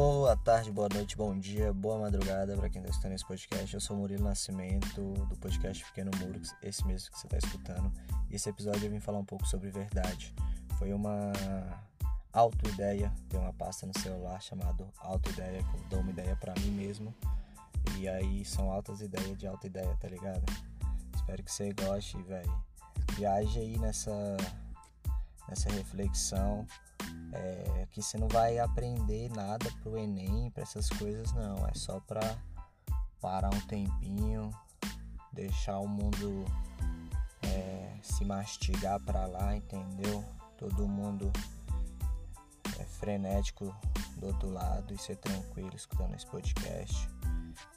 Boa tarde, boa noite, bom dia, boa madrugada para quem está escutando esse podcast. Eu sou Murilo Nascimento, do podcast Pequeno Murux, esse mesmo que você está escutando. E esse episódio eu vim falar um pouco sobre verdade. Foi uma auto-ideia, tem uma pasta no celular chamada auto-ideia, que eu dou uma ideia para mim mesmo. E aí são altas ideias de auto-ideia, tá ligado? Espero que você goste, velho. Viaje aí nessa, nessa reflexão é, que você não vai aprender nada pro Enem, para essas coisas, não. É só pra parar um tempinho, deixar o mundo é, se mastigar para lá, entendeu? Todo mundo é frenético do outro lado e ser tranquilo escutando esse podcast.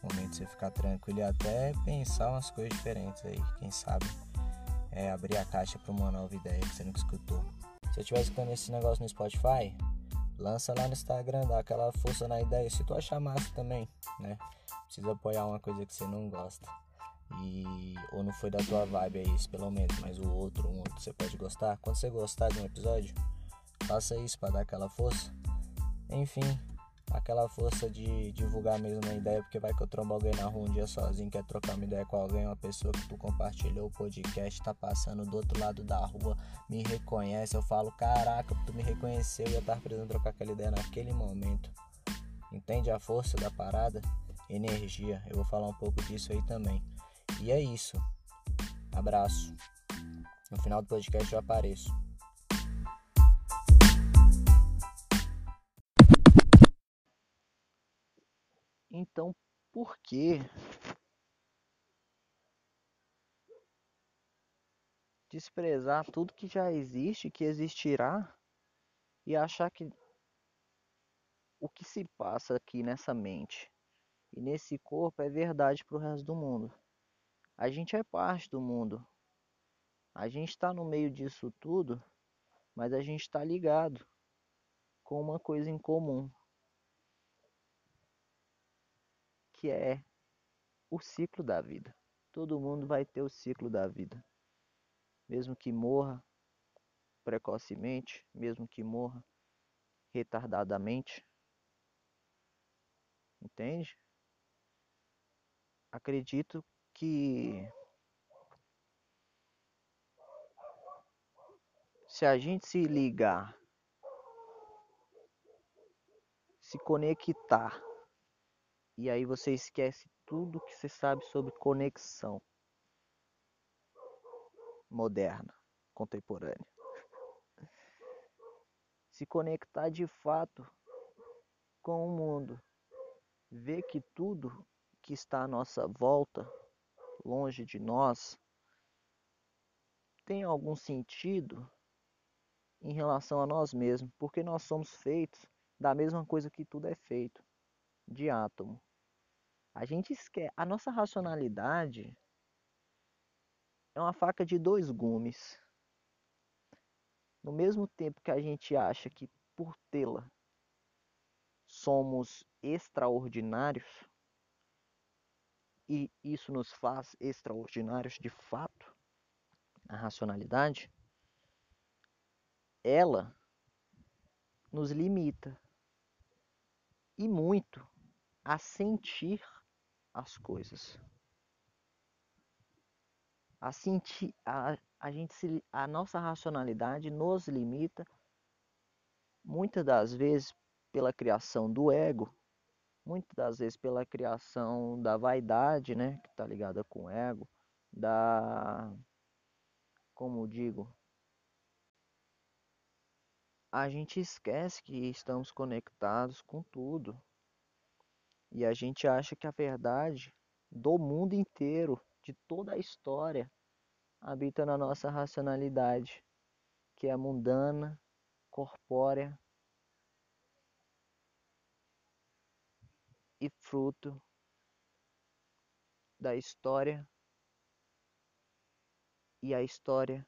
Momento de você ficar tranquilo e até pensar umas coisas diferentes aí, quem sabe é, abrir a caixa para uma nova ideia que você nunca escutou. Se eu estiver escutando esse negócio no Spotify, lança lá no Instagram, dá aquela força na ideia. Se tu achar massa também, né? Precisa apoiar uma coisa que você não gosta. E ou não foi da tua vibe é isso, pelo menos, mas o outro, um outro você pode gostar. Quando você gostar de um episódio, faça isso para dar aquela força. Enfim, aquela força de divulgar mesmo a ideia, porque vai que eu trombo alguém na rua um dia sozinho, quer trocar uma ideia com alguém, uma pessoa que tu compartilhou o podcast, tá passando do outro lado da rua, me reconhece, eu falo, caraca, tu me reconheceu e eu tava precisando trocar aquela ideia naquele momento. Entende a força da parada? Energia, eu vou falar um pouco disso aí também. E é isso. Abraço. No final do podcast eu apareço. Então, por que desprezar tudo que já existe, que existirá, e achar que o que se passa aqui nessa mente e nesse corpo é verdade para o resto do mundo? A gente é parte do mundo. A gente está no meio disso tudo, mas a gente está ligado com uma coisa em comum. Que é o ciclo da vida. Todo mundo vai ter o ciclo da vida. Mesmo que morra precocemente, mesmo que morra retardadamente. Entende? Acredito que se a gente se ligar, se conectar e aí você esquece tudo que você sabe sobre conexão moderna, contemporânea. Se conectar de fato com o mundo, ver que tudo que está à nossa volta, longe de nós, tem algum sentido em relação a nós mesmos, porque nós somos feitos da mesma coisa que tudo é feito, de átomo. A gente esquece. A nossa racionalidade é uma faca de dois gumes. No mesmo tempo que a gente acha que por tê-la somos extraordinários, e isso nos faz extraordinários de fato, a racionalidade, ela nos limita e muito a sentir as coisas. A, sentir, a, a, gente se, a nossa racionalidade nos limita, muitas das vezes pela criação do ego, muitas das vezes pela criação da vaidade, né, que está ligada com o ego, da, como digo, a gente esquece que estamos conectados com tudo, e a gente acha que a verdade do mundo inteiro, de toda a história, habita na nossa racionalidade, que é mundana, corpórea e fruto da história. E a história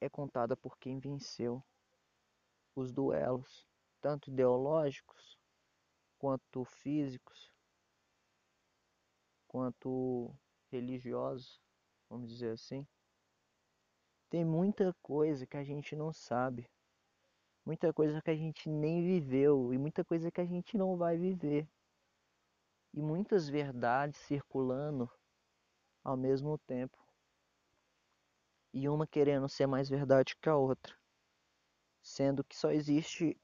é contada por quem venceu os duelos, tanto ideológicos quanto físicos, quanto religiosos, vamos dizer assim. Tem muita coisa que a gente não sabe, muita coisa que a gente nem viveu e muita coisa que a gente não vai viver. E muitas verdades circulando ao mesmo tempo. E uma querendo ser mais verdade que a outra. Sendo que só existe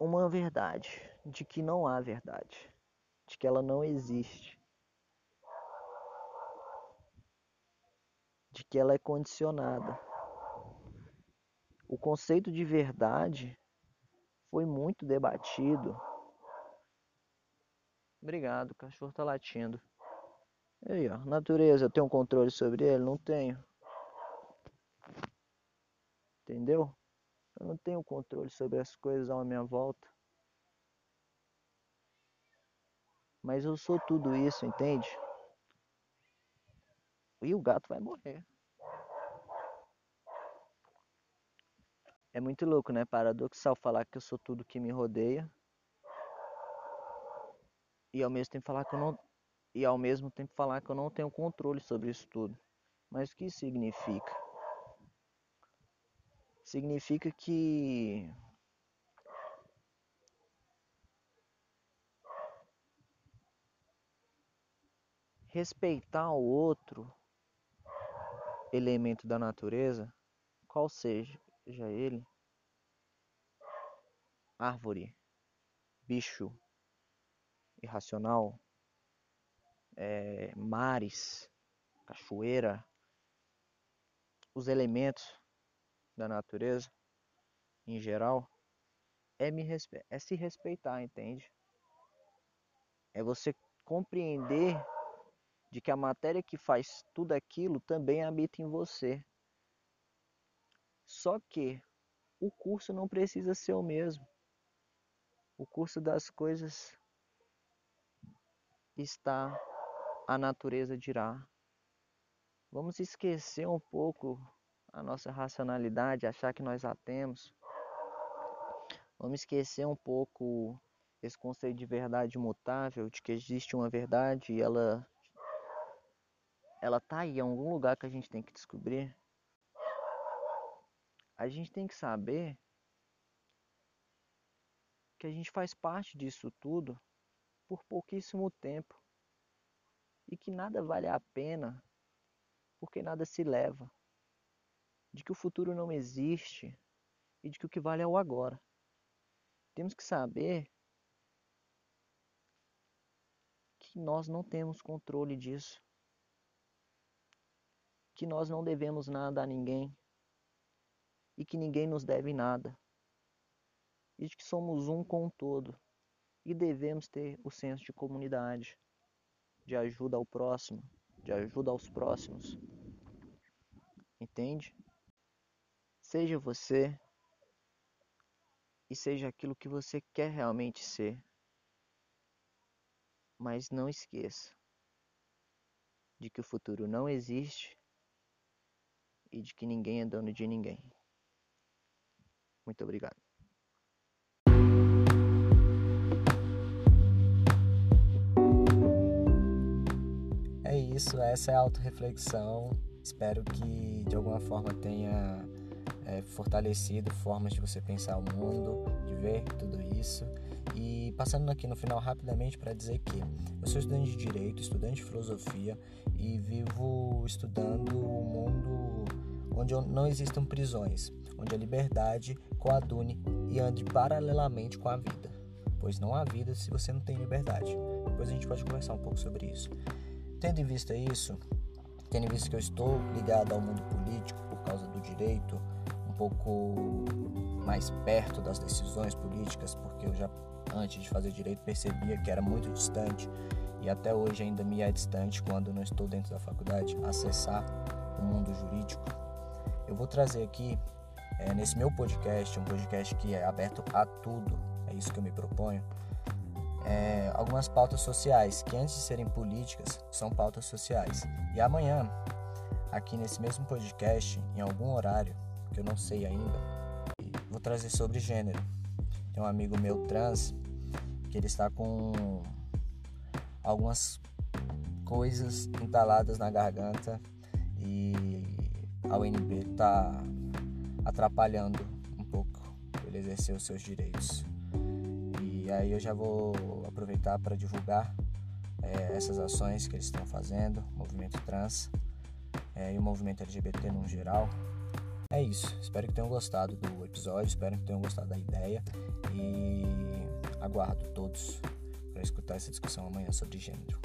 uma verdade de que não há verdade, de que ela não existe, de que ela é condicionada. O conceito de verdade foi muito debatido. Obrigado, o cachorro tá latindo. E aí, ó, natureza, eu tenho controle sobre ele? Não tenho. Entendeu? Eu não tenho controle sobre as coisas à minha volta. Mas eu sou tudo isso, entende? E o gato vai morrer. É muito louco, né? Paradoxal falar que eu sou tudo que me rodeia. E ao mesmo tempo falar que eu não e ao mesmo tempo falar que eu não tenho controle sobre isso tudo. Mas o que significa? Significa que respeitar o outro elemento da natureza, qual seja, ele, árvore, bicho irracional, é, mares, cachoeira, os elementos da natureza, em geral, é, me respe é se respeitar, entende? É você compreender de que a matéria que faz tudo aquilo também habita em você. Só que o curso não precisa ser o mesmo. O curso das coisas está a natureza dirá. Vamos esquecer um pouco a nossa racionalidade, achar que nós a temos. Vamos esquecer um pouco esse conceito de verdade imutável, de que existe uma verdade e ela ela tá aí em algum lugar que a gente tem que descobrir. A gente tem que saber que a gente faz parte disso tudo por pouquíssimo tempo e que nada vale a pena porque nada se leva de que o futuro não existe e de que o que vale é o agora. Temos que saber que nós não temos controle disso, que nós não devemos nada a ninguém e que ninguém nos deve nada, e de que somos um com o todo e devemos ter o senso de comunidade, de ajuda ao próximo, de ajuda aos próximos. Entende? Seja você e seja aquilo que você quer realmente ser. Mas não esqueça de que o futuro não existe e de que ninguém é dono de ninguém. Muito obrigado. É isso, essa é a autorreflexão. Espero que de alguma forma tenha é, fortalecido formas de você pensar o mundo, de ver tudo isso. E passando aqui no final rapidamente para dizer que eu sou estudante de direito, estudante de filosofia e vivo estudando um mundo onde não existam prisões, onde a liberdade coadune e ande paralelamente com a vida, pois não há vida se você não tem liberdade. Depois a gente pode conversar um pouco sobre isso. Tendo em vista isso, tendo em vista que eu estou ligado ao mundo político por causa do direito, pouco mais perto das decisões políticas, porque eu já antes de fazer direito percebia que era muito distante e até hoje ainda me é distante quando não estou dentro da faculdade acessar o mundo jurídico. Eu vou trazer aqui é, nesse meu podcast, um podcast que é aberto a tudo, é isso que eu me proponho, é, algumas pautas sociais que antes de serem políticas são pautas sociais. E amanhã, aqui nesse mesmo podcast, em algum horário, eu não sei ainda. Vou trazer sobre gênero. Tem um amigo meu trans que ele está com algumas coisas entaladas na garganta e a UNB está atrapalhando um pouco ele exercer os seus direitos. E aí eu já vou aproveitar para divulgar é, essas ações que eles estão fazendo, movimento trans é, e o movimento LGBT no geral. É isso, espero que tenham gostado do episódio, espero que tenham gostado da ideia e aguardo todos para escutar essa discussão amanhã sobre gênero.